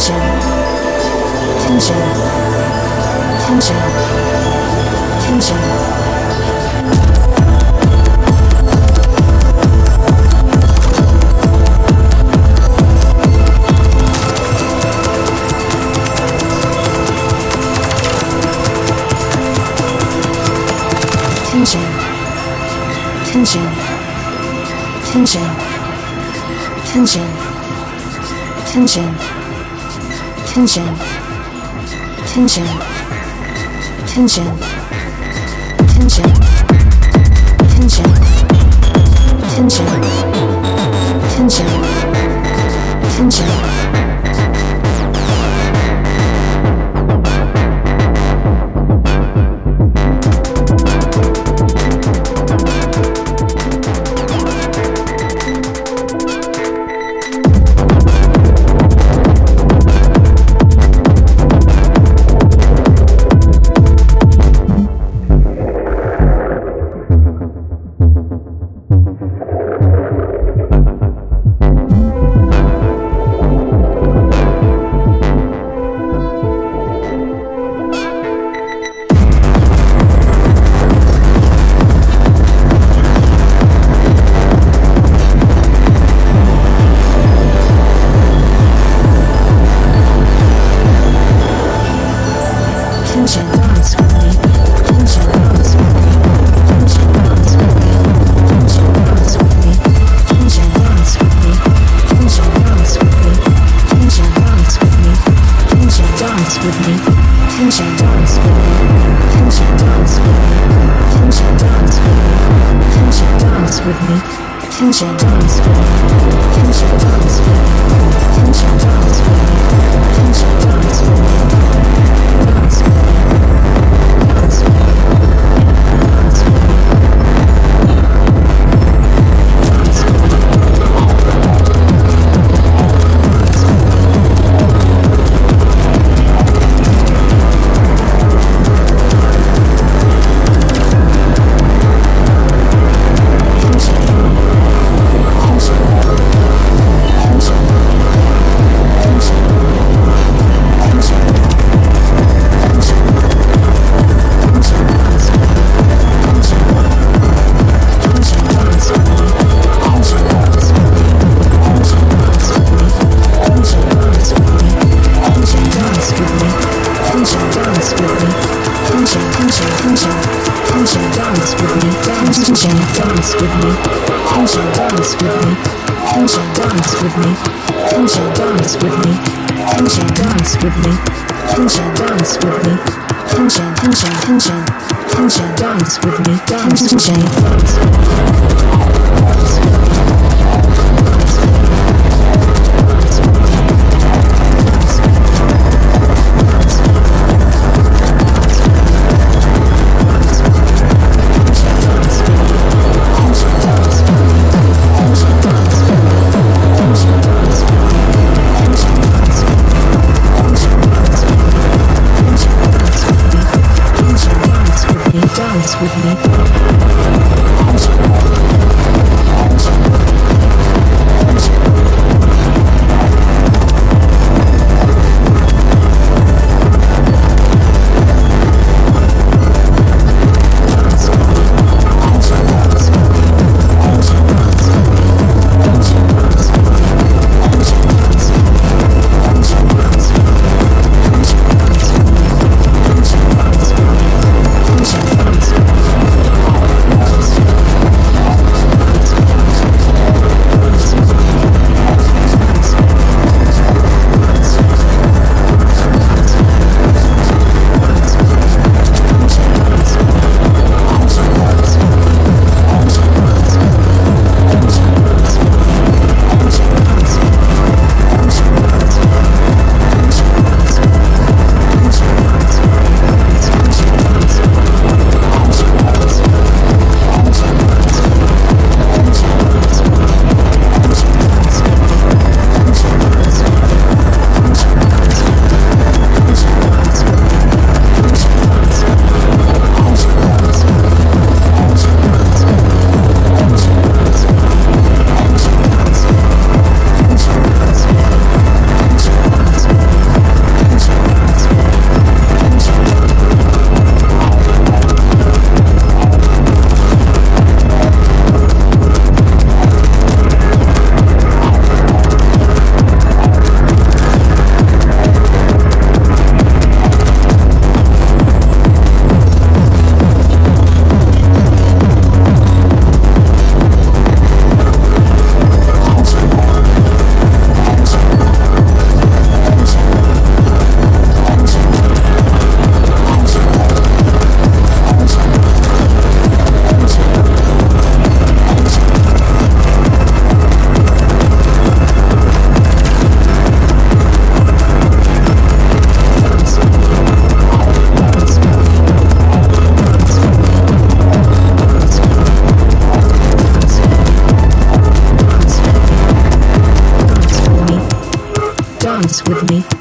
tension, tension, tension, tension. Tension, tension, tension, tension, tension, tension, tension, tension, tension, tension, dance with me. Tension dance with me. Tension dance with me. Tension dance with me. Tension dance with me. dance with me. Who shall dance with me? Who shall dance with me? Who shall dance with me? Who shall dance with me? Who shall dance with me? Who shall, who shall, who shall, who shall dance with me? Dance, who shall dance with me? With me.